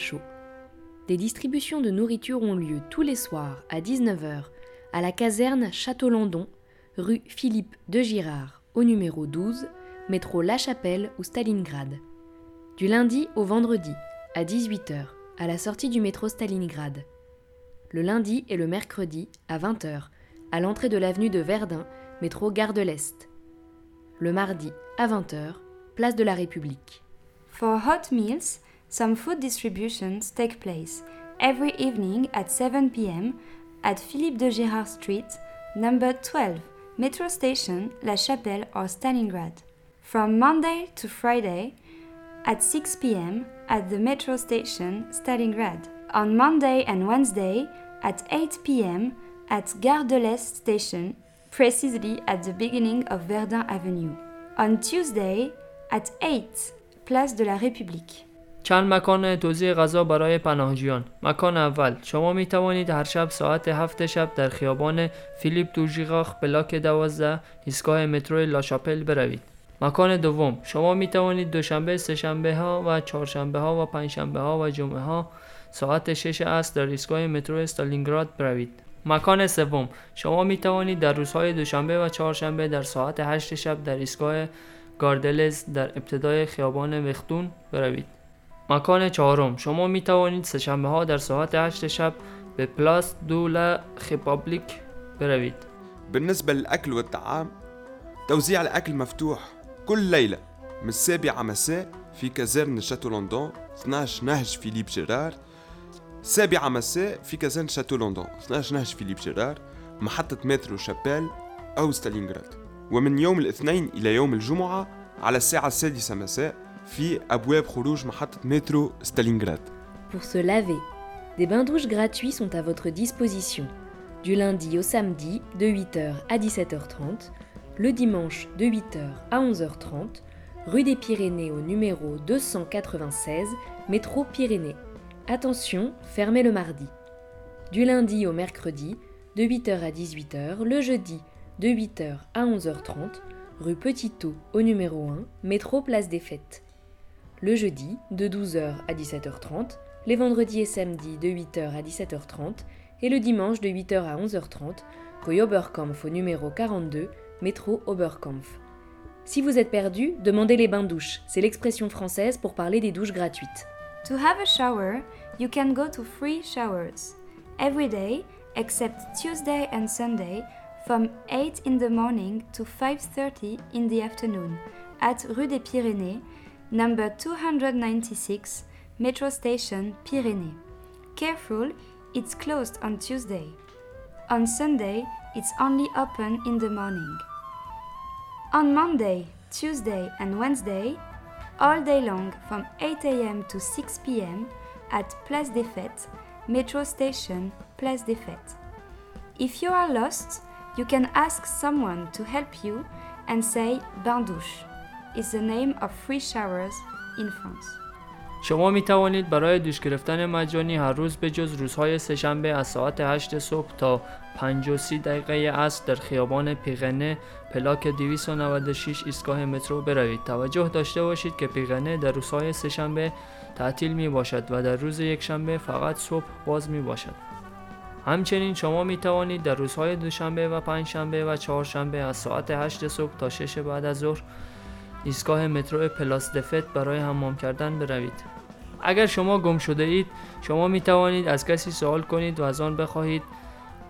Chaud. Des distributions de nourriture ont lieu tous les soirs à 19h à la caserne Château-Landon, rue Philippe de Girard, au numéro 12, métro La Chapelle ou Stalingrad. Du lundi au vendredi à 18h à la sortie du métro Stalingrad. Le lundi et le mercredi à 20h à l'entrée de l'avenue de Verdun, métro Gare de l'Est. Le mardi à 20h, place de la République. For hot meals, some food distributions take place every evening at 7 p.m. at Philippe de Girard Street, number 12, metro station La Chapelle or Stalingrad. From Monday to Friday at 6 p.m. at the metro station Stalingrad. On Monday and Wednesday at 8 p.m. at Gare de l'Est station, precisely at the beginning of Verdun Avenue. On Tuesday at 8 Place de la République. چند مکان توزیع غذا برای پناهجویان. مکان اول. شما می توانید هر شب ساعت هفت شب در خیابان فیلیپ دوژیغاخ بلاک دوازده ایستگاه مترو لاشاپل بروید. مکان دوم. شما می توانید دوشنبه سهشنبه ها و چهارشنبه ها و پنجشنبه ها و جمعه ها ساعت 6 عصر در ایستگاه مترو استالینگراد بروید. مکان سوم. شما می توانید در روزهای دوشنبه و چهارشنبه در ساعت 8 شب در ایستگاه گاردلز در ابتدای خیابان وختون بروید. مکان چهارم. شما می توانید سهشنبه ها در ساعت 8 شب به پلاس دولا خیپابلیک بروید. بالنسبة للأكل والطعام توزيع الأكل مفتوح كل ليلة من السابعة مساء في كازرن شاتو لندن 12 نهج فيليب جيرار. السابعة مساء في كازرن شاتو لندن 12 نهج فيليب جيرار محطة مترو شابيل أو ستالينغراد. ومن يوم الاثنين إلى يوم الجمعة على الساعة السادسة مساء في أبواب خروج محطة مترو ستالينغراد Pour se laver, des bains-douches gratuits sont à votre disposition, du lundi au samedi de 8h à 17h30, le dimanche de 8h à 11h30, rue des Pyrénées au numéro 296, métro Pyrénées. Attention, fermé le mardi. Du lundi au mercredi, de 8h à 18h, le jeudi de 8h à 11h30, rue Petitot au numéro 1, métro Place des Fêtes. Le jeudi de 12h à 17h30, les vendredis et samedis de 8h à 17h30 et le dimanche de 8h à 11h30, rue Oberkampf au numéro 42, métro Oberkampf. Si vous êtes perdu, demandez les bains douches. C'est l'expression française pour parler des douches gratuites. To have a shower, you can go to free showers. Every day, except Tuesday and Sunday, from 8 in the morning to 5:30 in the afternoon, at Rue des Pyrénées, number 296, Metro Station, Pyrénées. Careful, it's closed on Tuesday. On Sunday, it's only open in the morning. On Monday, Tuesday, and Wednesday, all day long from 8 am to 6 pm at Place des Fêtes, Metro Station, Place des Fêtes. If you are lost, you can ask someone to help you and say bain douche. It's the name of free showers in France. شما می توانید برای دوش گرفتن مجانی هر روز به جز روزهای سهشنبه از ساعت 8 صبح تا 5 و 30 دقیقه عصر در خیابان پیغنه پلاک 296 ایستگاه مترو بروید. توجه داشته باشید که پیغنه در روزهای سهشنبه تعطیل می باشد و در روز یکشنبه فقط صبح باز می باشد. همچنین شما می توانید در روزهای دوشنبه و پنجشنبه و چهارشنبه از ساعت 8 صبح تا 6 بعد از ظهر ایستگاه مترو پلاس دفت برای حمام کردن بروید. اگر شما گم شده اید شما می توانید از کسی سوال کنید و از آن بخواهید.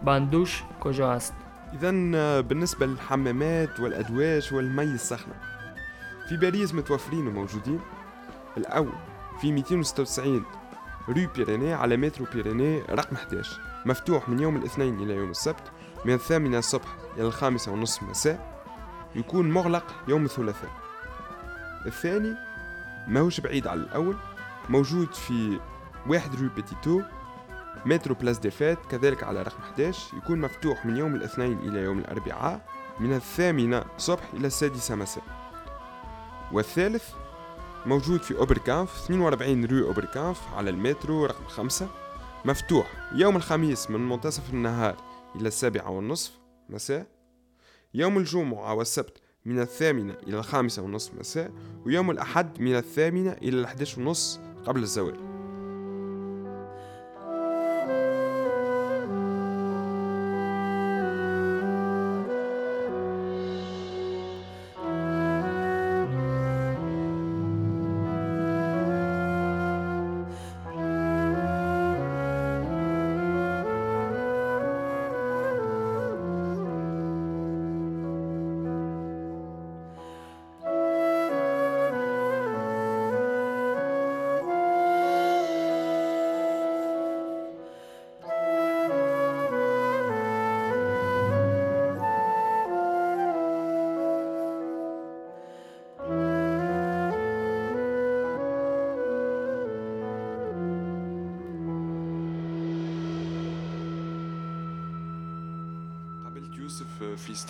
بندوش کجا است؟ إذا بالنسبة للحمامات والأدواش والمي السخنة. في باريس متوفرين وموجودين. الأول في 296 رو بيريني على مترو بيريني رقم 11 مفتوح من يوم الاثنين إلى يوم السبت من الثامنة الصبح إلى الخامسة ونصف مساء. يكون مغلق يوم الثلاثاء. الثاني ماهوش بعيد على الأول موجود في واحد رو بيتيتو مترو بلاس دي فات كذلك على رقم 11 يكون مفتوح من يوم الاثنين إلى يوم الأربعاء من الثامنة صبح إلى السادسة مساء. والثالث موجود في أوبركانف 42 رو أوبركانف على المترو رقم 5 مفتوح يوم الخميس من منتصف النهار إلى السابعة والنصف مساء. يوم الجمعة والسبت من الثامنة إلى الخامسة ونصف مساء ويوم الأحد من الثامنة إلى الأحداش ونصف قبل الزوال. في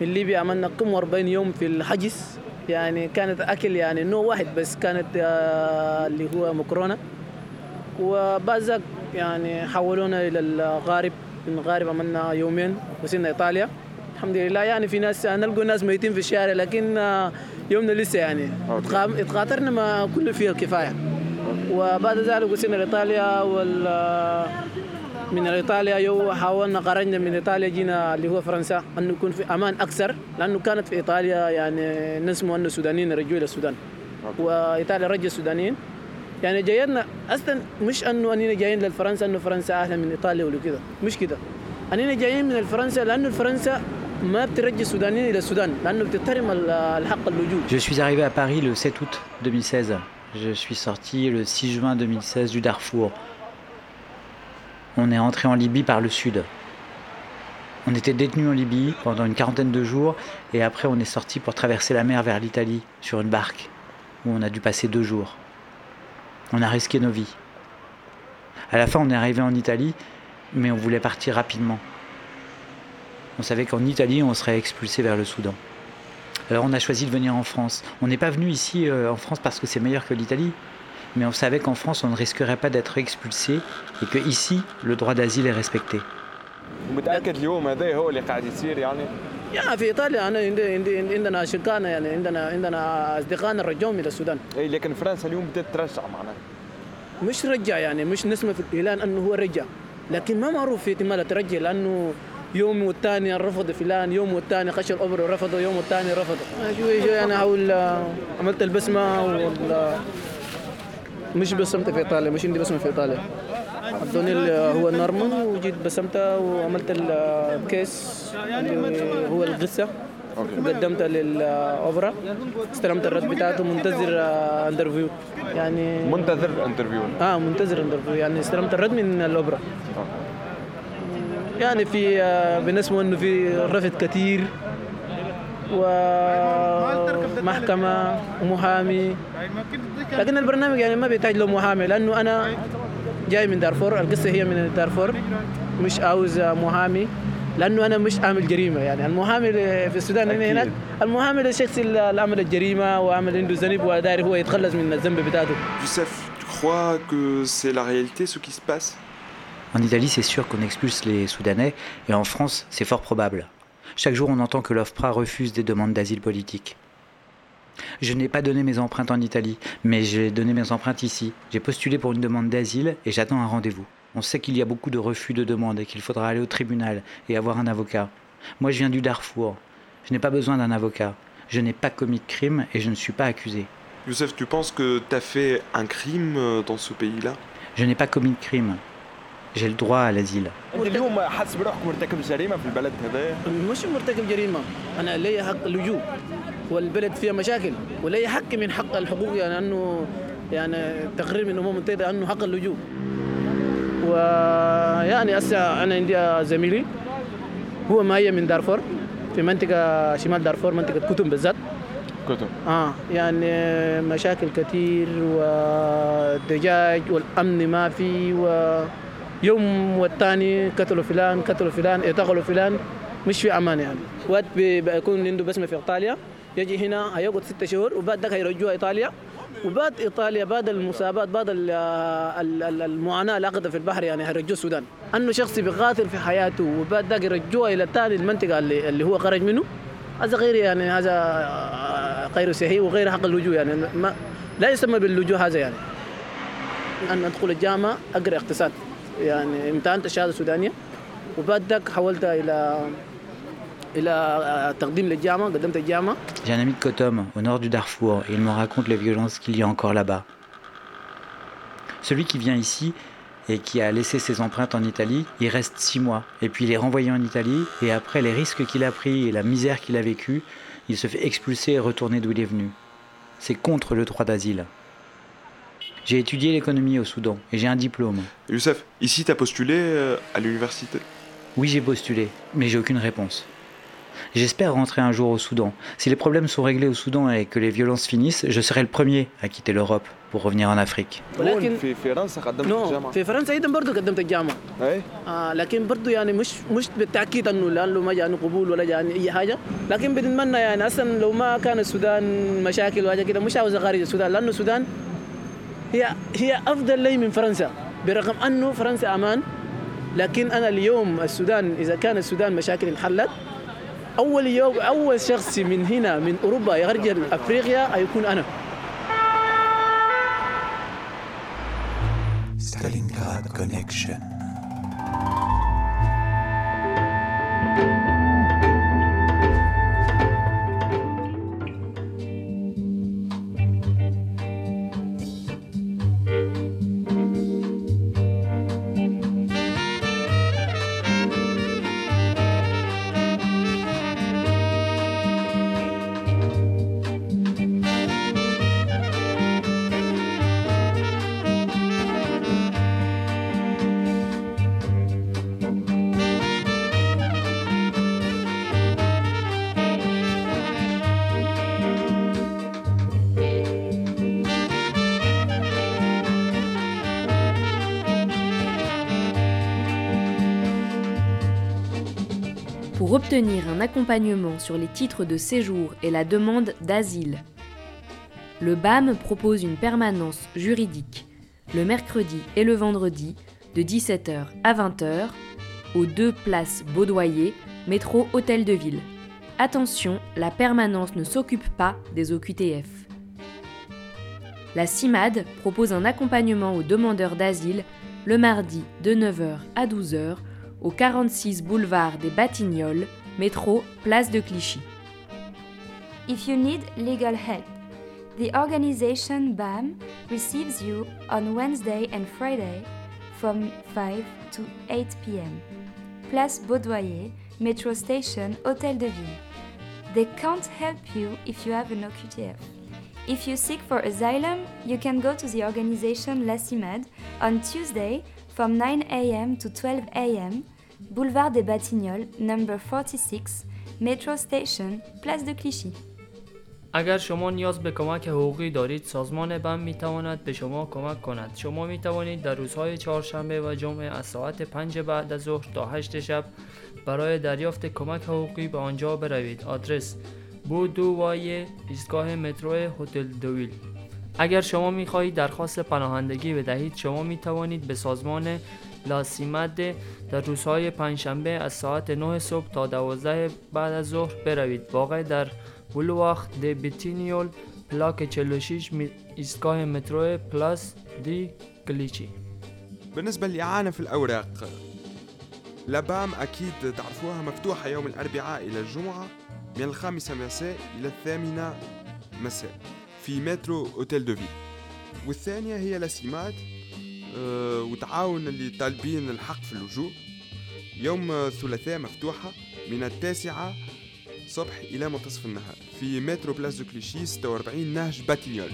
من ليبيا عملنا قم 40 يوم في الحجز. يعني كانت أكل يعني نوع واحد بس كانت آه، اللي هو مكرونة. وبعد يعني حولونا إلى الغارب. من الغارب عملنا يومين وصلنا إيطاليا. الحمد لله. يعني في ناس نلقوا ناس ميتين في الشارع لكن آه، يومنا لسه يعني اتخاطرنا ما كله فيه الكفايه وبعد ذلك وصلنا لايطاليا وال من إيطاليا يو حاولنا خرجنا من إيطاليا جينا اللي هو فرنسا. انه يكون في أمان أكثر لأنه كانت في إيطاليا يعني نسموا أنه السودانيين رجعوا إلى السودان. وإيطاليا رجع السودانيين. يعني جاينا أصلا مش أنه اننا جايين للفرنسا أنه فرنسا أهلا من إيطاليا ولا كده. مش كده. اننا جايين من الفرنسا لأنه الفرنسا ما بترجع السودانيين إلى السودان لأنه بتحترم الحق اللجوء Je suis arrivé à Paris le 7 août 2016. Je suis sorti le 6 juin 2016 du Darfour. On est entré en Libye par le sud. On était détenu en Libye pendant une quarantaine de jours et après on est sorti pour traverser la mer vers l'Italie sur une barque où on a dû passer deux jours. On a risqué nos vies. À la fin on est arrivé en Italie mais on voulait partir rapidement. On savait qu'en Italie on serait expulsé vers le Soudan. Alors on a choisi de venir en France. On n'est pas venu ici euh, en France parce que c'est meilleur que l'Italie, mais on savait qu'en France on ne risquerait pas d'être expulsé et que ici le droit d'asile est respecté. متأكد اليوم هذا هو اللي قاعد يصير يعني؟ يا في إيطاليا أنا عندي عندي عندنا اشقائنا يعني عندنا عندنا اصدقائنا إلى السودان. اي لكن فرنسا اليوم بدها ترجع معناها مش رجع يعني مش نسمع في الإعلان أنه هو رجع. لكن ما معروف في احتمال ترجع لأنه يوم والثاني رفض فلان يوم والثاني خش الاوبرا ورفضه يوم والثاني رفضه. شوي شوي أنا احاول آه، عملت البسمة وال مش بسمت في إيطاليا مش عندي بسمه في إيطاليا. ادوني هو النورمال وجيت بسمته وعملت الكيس اللي هو القصة وقدمتها للأوبرا. استلمت الرد بتاعته منتظر انترفيو يعني منتظر انترفيو آه منتظر انترفيو يعني استلمت الرد من الأوبرا. يعني في آه، بنسمع إنه في رفض كثير ومحكمة ومحامي. لكن البرنامج يعني ما بيحتاج له محامي لأنه أنا جاي من دارفور القصة هي من دارفور مش عاوز محامي لأنه أنا مش عامل جريمة يعني. المحامي في السودان هنا هناك المحامي الشخص اللي عمل الجريمة وعمل عنده ذنب وداير هو يتخلص من الذنب بتاعته. Youssef, tu crois que c'est la réalité ce qui se passe? En Italie, c'est sûr qu'on expulse les Soudanais, et en France, c'est fort probable. Chaque jour, on entend que l'OFPRA refuse des demandes d'asile politique. Je n'ai pas donné mes empreintes en Italie, mais j'ai donné mes empreintes ici. J'ai postulé pour une demande d'asile et j'attends un rendez-vous. On sait qu'il y a beaucoup de refus de demande et qu'il faudra aller au tribunal et avoir un avocat. Moi, je viens du Darfour. Je n'ai pas besoin d'un avocat. Je n'ai pas commis de crime et je ne suis pas accusé. Youssef, tu penses que tu as fait un crime euh, dans ce pays-là? Je n'ai pas commis de crime. J'ai le droit à l'asile. اليوم حاسس بروحك مرتكب جريمة في البلد هذا؟ مش مرتكب جريمة. أنا لي حق اللجوء والبلد فيها مشاكل ولي حق من حق الحقوق يعني أنه يعني تقرير من حق اللجوء. ويعني هسه أنا عندي زميلي هو مهيا من دارفور في منطقة شمال دارفور منطقة كتم بالذات. كتب آه يعني مشاكل كثير ودجاج والأمن ما في ويوم والثاني قتلوا فلان قتلوا فلان اعتقلوا فلان مش في أمان يعني. وقت بي- بيكون عنده بسمه في إيطاليا. يجي هنا هيقعد ستة شهور وبعد ذاك هيرجوها إيطاليا. وبعد إيطاليا بعد المسابات بعد ال- ال- ال- المعاناة اللي اخذها في البحر يعني هيرجوه السودان. أنه شخص بيقاتل في حياته وبعد ذاك يرجوها إلى ثاني المنطقة اللي, اللي هو خرج منه. هذا غير يعني هذا غير صحي وغير حق اللجوء يعني. ما لا يسمى باللجوء هذا يعني. أن أدخل الجامعة أقرأ اقتصاد. يعني امتحنت الشهادة السودانية وبعد ذاك حولت إلى إلى تقديم للجامعة قدمت الجامعة J'ai un ami de Kotom, au nord du Darfour, et il me raconte les violences qu'il y a encore là-bas. Celui qui vient ici et qui a laissé ses empreintes en Italie, il reste six mois, et puis il est renvoyé en Italie, et après les risques qu'il a pris et la misère qu'il a vécue, il se fait expulser et retourner d'où il est venu. C'est contre le droit d'asile. J'ai étudié l'économie au Soudan, et j'ai un diplôme. Youssef, ici tu as postulé euh, à l'université? Oui, j'ai postulé, mais j'ai aucune réponse. J'espère rentrer un jour au Soudan. Si les problèmes sont réglés au Soudan et que les violences finissent, je serai le premier à quitter l'Europe pour revenir en Afrique. هي هي أفضل لي من فرنسا برغم أنه فرنسا أمان لكن أنا اليوم السودان إذا كان السودان مشاكل انحلت أول يوم أول شخص من هنا من أوروبا يرجع أفريقيا هيكون أنا Stalingrad Connection. Obtenir un accompagnement sur les titres de séjour et la demande d'asile. Le BAM propose une permanence juridique le mercredi et le vendredi de 17h à 20h aux deux places Baudoyer, métro Hôtel de Ville. Attention, la permanence ne s'occupe pas des OQTF. La CIMAD propose un accompagnement aux demandeurs d'asile le mardi de 9h à 12h au 46 boulevard des Batignolles, métro Place de Clichy. If you need legal help, the organization BAM receives you on Wednesday and Friday from 5 to 8 p.m. Place Baudoyer, Metro Station, Hôtel de Ville. They can't help you if you have an OQTF. If you seek for asylum, you can go to the organization La CIMAD on Tuesday from 9 a.m. to 12 a.m. Boulevard des Batignolles, number 46, Metro Station, Place de Clichy. اگر شما نیاز به کمک حقوقی دارید سازمان بم می تواند به شما کمک کند. شما می توانید در روزهای چهارشنبه و جمعه از ساعت 5 بعد از ظهر تا 8 شب برای دریافت کمک حقوقی به آنجا بروید. آدرس بودو وای ایستگاه مترو هتل دویل. اگر شما می خواهید درخواست پناهندگی بدهید شما می توانید به سازمان لاسیمد در روزهای پنجشنبه از ساعت 9 صبح تا 12 بعد از ظهر بروید. واقع در بولواخت دی بیتینیول پلاک 46 می- ایستگاه مترو پلاس دی کلیچی بالنسبة للإعانة في الأوراق لابام أكيد تعرفوها مفتوحة يوم الأربعاء إلى الجمعة من الخامسة مساء إلى الثامنة مساء في مترو أوتيل دو فيل. والثانية هي لاسيمات وتعاون اللي طالبين الحق في اللجوء. يوم الثلاثاء مفتوحة من التاسعة صبح إلى منتصف النهار. في مترو بلاس دو كليشي 46 نهج باتينيول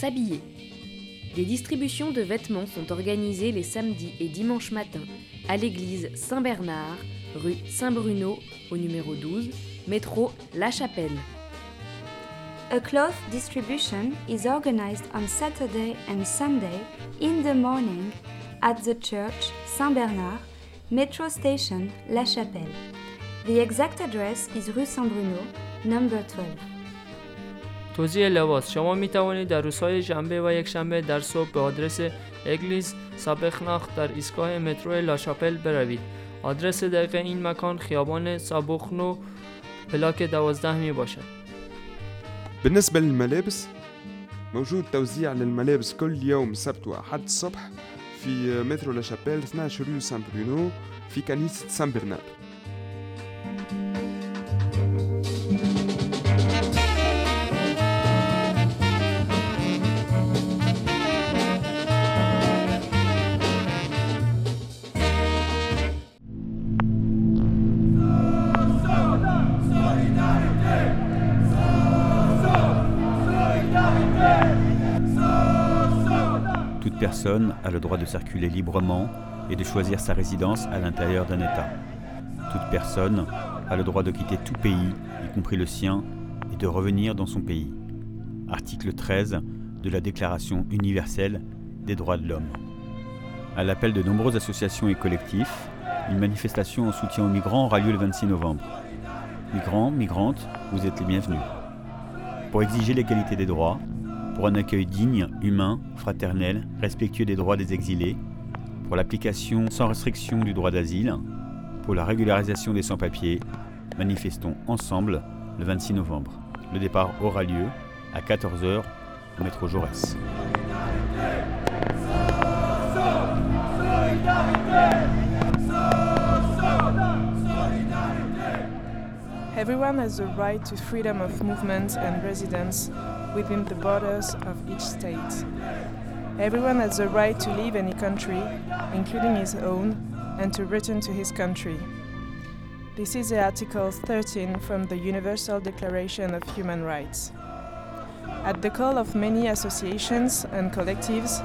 s'habiller. Des distributions de vêtements sont organisées les samedis et dimanches matins à l'église Saint-Bernard, rue Saint-Bruno au numéro 12, métro La Chapelle. A cloth distribution is organized on Saturday and Sunday in the morning at the church Saint Bernard, metro station La Chapelle. The exact address is rue Saint Bruno, number 12. توزیع لباس. شما می توانید در روزهای شنبه و یک شنبه در صبح به آدرس اگلیس سابخناخ در ایستگاه مترو لاشاپل بروید. آدرس دقیق این مکان خیابان سابخنو پلاک دوازده می باشد. بالنسبة للملابس موجود توزيع للملابس كل يوم سبت وأحد الصبح في مترو لا شابيل 12 ريو سان برونو في كنيسة سان برنار Personne a le droit de circuler librement et de choisir sa résidence à l'intérieur d'un État. Toute personne a le droit de quitter tout pays, y compris le sien, et de revenir dans son pays. Article 13 de la Déclaration universelle des droits de l'homme. À l'appel de nombreuses associations et collectifs, une manifestation en soutien aux migrants aura lieu le 26 novembre. Migrants, migrantes, vous êtes les bienvenus. Pour exiger l'égalité des droits, pour un accueil digne, humain, fraternel, respectueux des droits des exilés, pour l'application sans restriction du droit d'asile, pour la régularisation des sans-papiers, manifestons ensemble le 26 novembre. Le départ aura lieu à 14h au métro Jaurès. Everyone has the right to freedom of movement and residence within the borders of each state. Everyone has the right to leave any country, including his own, and to return to his country. This is Article 13 from the Universal Declaration of Human Rights. At the call of many associations and collectives,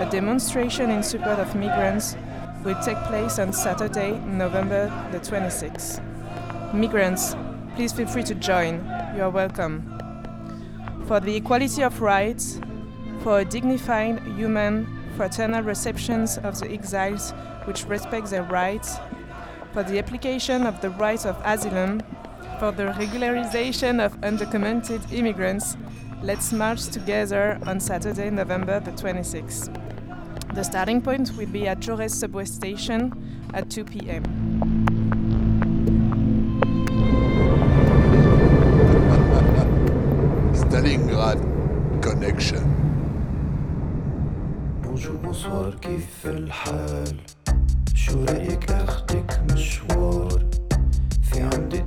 a demonstration in support of migrants will take place on Saturday, November the 26th. Migrants, please feel free to join. You are welcome. For the equality of rights, for a dignified, human, fraternal receptions of the exiles which respect their rights, for the application of the rights of asylum, for the regularization of undocumented immigrants, let's march together on Saturday, November the 26th. The starting point will be at Jaurès subway station at 2 p.m. Bonsoir, كيف الحال؟ شو رأيك أخدك مشوار؟ في عندي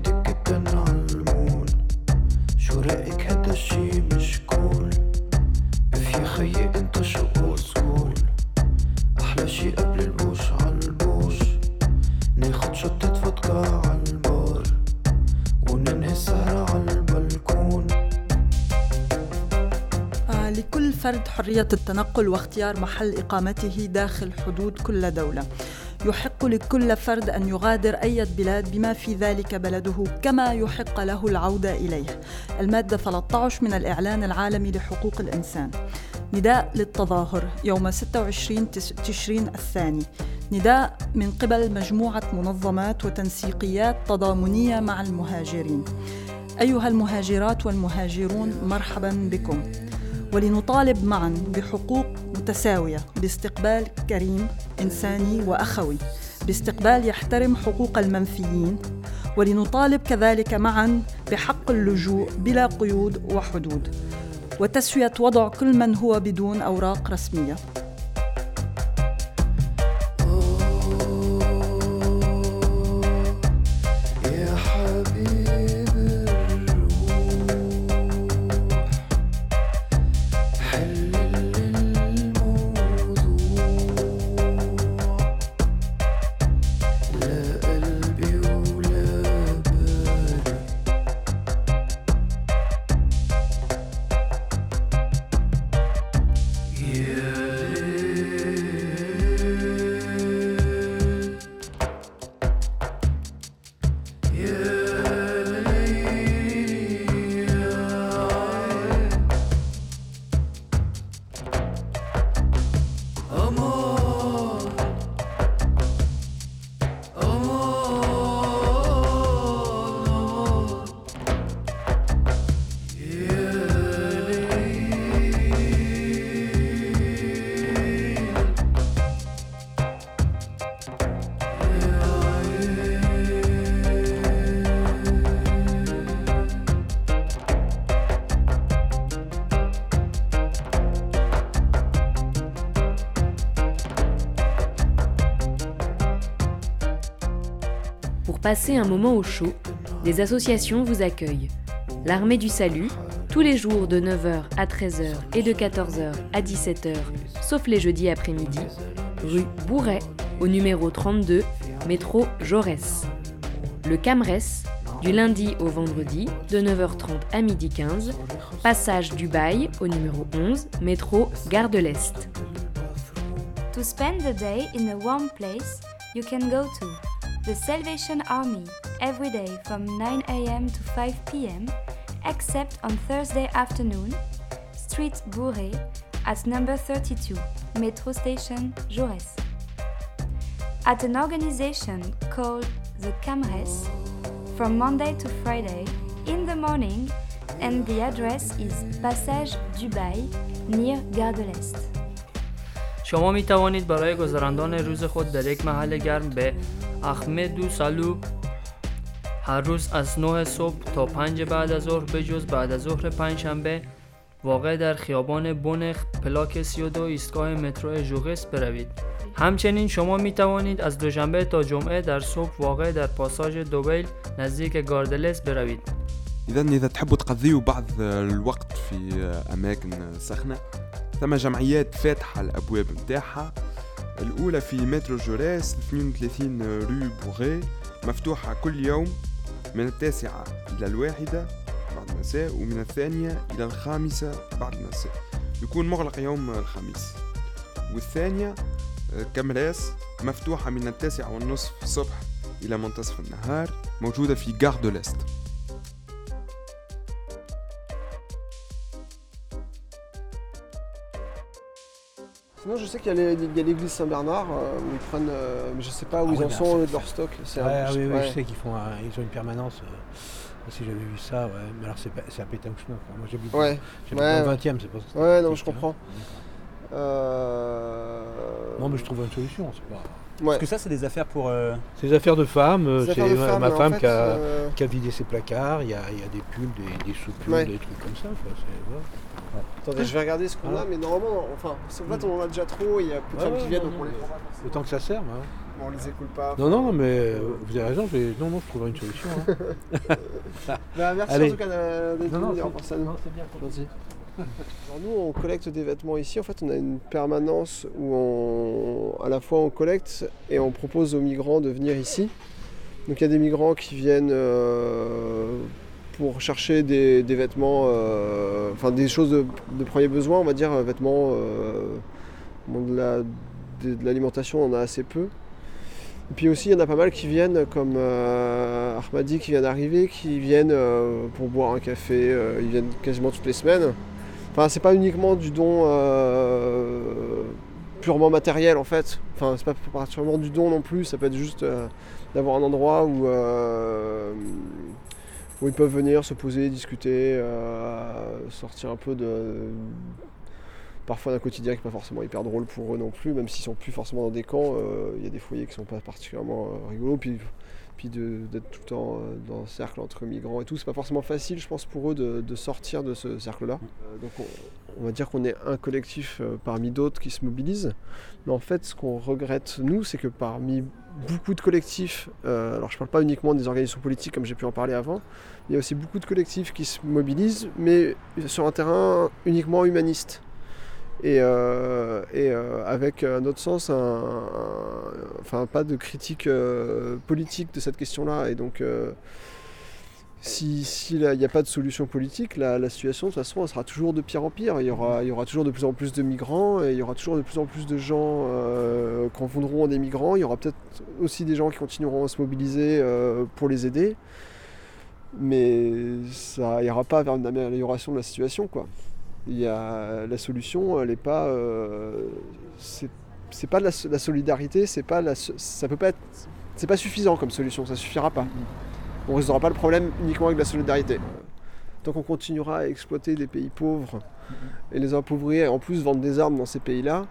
لكل فرد حرية التنقل واختيار محل إقامته داخل حدود كل دولة. يحق لكل فرد أن يغادر أي بلاد بما في ذلك بلده كما يحق له العودة إليه. المادة 13 من الإعلان العالمي لحقوق الإنسان. نداء للتظاهر يوم 26 تس- تشرين الثاني. نداء من قبل مجموعة منظمات وتنسيقيات تضامنية مع المهاجرين. أيها المهاجرات والمهاجرون مرحبا بكم. ولنطالب معا بحقوق متساوية باستقبال كريم إنساني وأخوي. باستقبال يحترم حقوق المنفيين ولنطالب كذلك معا بحق اللجوء بلا قيود وحدود. وتسوية وضع كل من هو بدون أوراق رسمية. Passer un moment au chaud, des associations vous accueillent. L'Armée du Salut, tous les jours de 9h à 13h et de 14h à 17h, sauf les jeudis après-midi, rue Bourret, au numéro 32, métro Jaurès. Le Camres, du lundi au vendredi, de 9h30 à 12h15, passage du Bail, au numéro 11, métro Gare de l'Est. the Salvation Army every day from 9 a.m. to 5 p.m., except on Thursday afternoon, Street Bourré at number 32, Metro Station, Jaurès. At an organization called the Camres, from Monday to Friday in the morning, and the address is Passage du Bail near Gare de l'Est. شما می توانید برای گذراندن روز خود در یک محل گرم به احمدو سالو هر روز از 9 صبح تا 5 بعد از ظهر به جز بعد از ظهر پنجشنبه واقع در خیابان بونخ پلاک 32 ایستگاه مترو ژوغس بروید. همچنین شما می توانید از دوشنبه تا جمعه در صبح واقع در پاساژ دوبیل نزدیک گاردلس بروید. إذا إذا تحبوا تقضيوا بعض الوقت في أماكن سخنة ثم جمعيات فاتحة الأبواب متاعها الأولى في مترو جوريس 32 رو بوغي مفتوحة كل يوم من التاسعة إلى الواحدة بعد المساء ومن الثانية إلى الخامسة بعد المساء. يكون مغلق يوم الخميس. والثانية كاملاس مفتوحة من التاسعة والنصف الصبح إلى منتصف النهار موجودة في غار دو ليست Sinon, je sais qu'il y a l'église Saint-Bernard euh, où ils prennent, euh, mais je sais pas où Ah ils oui, en sont euh, de leur stock. Un- ah oui, oui, je sais qu'ils font un- ils ont une permanence. euh, aussi j'avais vu ça, ouais. Mais alors c'est à Pétanchement. Moi j'habite Ouais. Ouais, dans le ouais. 20 e c'est pas ça. Ouais, non, je comprends. Non mais je trouve une solution, c'est pas. Ouais. Parce que ça, c'est des affaires pour. euh, C'est des affaires de femmes, euh, c'est ma- en femme fait, qui, a, euh, qui a vidé ses placards, il y a, il y a des pulls, des, des sous-pulls, Ouais. des trucs comme ça. Quoi. c'est- ouais. Attendez, je vais regarder ce qu'on Ah. a, mais normalement, enfin, en fait, on en a déjà trop et il y a peu de femmes qui viennent, non, donc on non, les prend. Autant que ça serve. hein. Bon, on les écoute pas. Non, non, non, mais euh, vous avez raison, non, non, je trouverai une solution. hein. Bah, merci Allez. en tout cas d'être Non, non, venu personne. non, c'est bien. Gentil. Alors nous, on collecte des vêtements ici. En fait, on a une permanence où on, à la fois on collecte et on propose aux migrants de venir ici. Donc il y a des migrants qui viennent euh, pour chercher des, vêtements, euh, enfin des choses de, premier besoin, on va dire, euh, vêtements. de la- de- de l'alimentation, on en a assez peu. Et puis aussi, il y en a pas mal qui viennent, comme euh, Ahmadi qui vient d'arriver, qui viennent pour boire un café. ils viennent quasiment toutes les semaines. Enfin, c'est pas uniquement du don euh, purement matériel en fait. Enfin, c'est pas particulièrement du don non plus. Ça peut être juste euh, d'avoir un endroit où, euh, où ils peuvent venir se poser, discuter, sortir un peu de parfois d'un quotidien qui n'est pas forcément hyper drôle pour eux non plus, même s'ils sont plus forcément dans des camps, il y a des foyers qui sont pas particulièrement rigolos, puis, puis d'être tout le temps euh, dans un cercle entre migrants et tout, c'est pas forcément facile je pense pour eux de, sortir de ce cercle-là. Euh, donc on, va dire qu'on est un collectif euh, parmi d'autres qui se mobilisent, mais en fait ce qu'on regrette nous, c'est que parmi beaucoup de collectifs, alors je parle pas uniquement des organisations politiques comme j'ai pu en parler avant, il y a aussi beaucoup de collectifs qui se mobilisent, mais sur un terrain uniquement humaniste et, euh, euh, avec à notre sens un, enfin pas de critique euh, politique de cette question-là et donc euh, si s'il n'y a pas de solution politique, la, situation de toute façon elle sera toujours de pire en pire. Il y, aura, toujours de plus en plus de migrants et il y aura toujours de plus en plus de gens euh, qui confondront des migrants. Il y aura peut-être aussi des gens qui continueront à se mobiliser euh, pour les aider. Mais ça ira pas vers une amélioration de la situation quoi. Y a, la solution, elle est pas. euh, c'est pas la, solidarité, c'est pas ça peut pas être. C'est pas suffisant comme solution, ça suffira pas. On résoudra pas le problème uniquement avec la solidarité. Tant qu'on continuera à exploiter des pays pauvres et les appauvrir et en plus vendre des armes dans ces pays-là,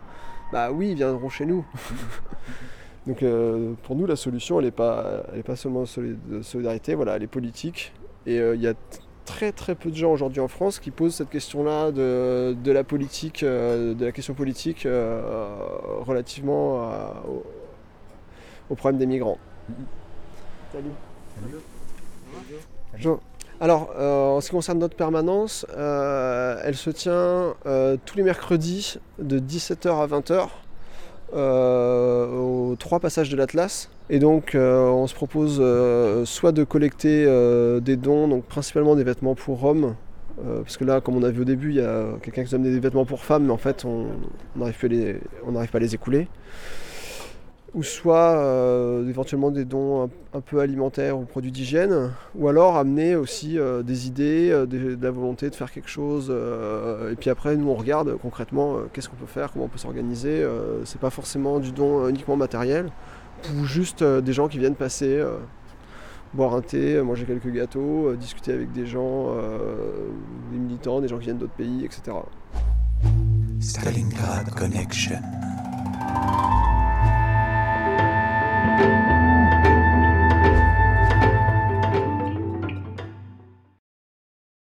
bah oui, ils viendront chez nous. Donc euh, pour nous, la solution, elle n'est pas, pas seulement de solidarité, voilà, elle est politique. Et euh, il y a très très peu de gens aujourd'hui en France qui posent cette question-là de, de la politique, euh, de la question politique euh, relativement à- au, au problème des migrants. Salut. Bonjour. Alors, euh, en ce qui concerne notre permanence, euh, elle se tient euh, tous les mercredis de 17h à 20h euh, aux trois passages de l'Atlas. Et donc, euh, on se propose euh, soit de collecter euh, des dons, donc principalement des vêtements pour hommes, parce que là, comme on a vu au début, il y a quelqu'un qui nous donne des vêtements pour femmes, mais en fait, on n'arrive pas, à les- écouler. Ou soit éventuellement des dons un, peu alimentaires ou produits d'hygiène, ou alors amener aussi des idées, de la volonté de faire quelque chose, et puis après nous on regarde concrètement qu'est-ce qu'on peut faire, comment on peut s'organiser, c'est pas forcément du don uniquement matériel, ou juste euh, des gens qui viennent passer, euh, boire un thé, euh, manger quelques gâteaux, discuter avec des gens, des militants, des gens qui viennent d'autres pays, etc. Stalingrad Connection.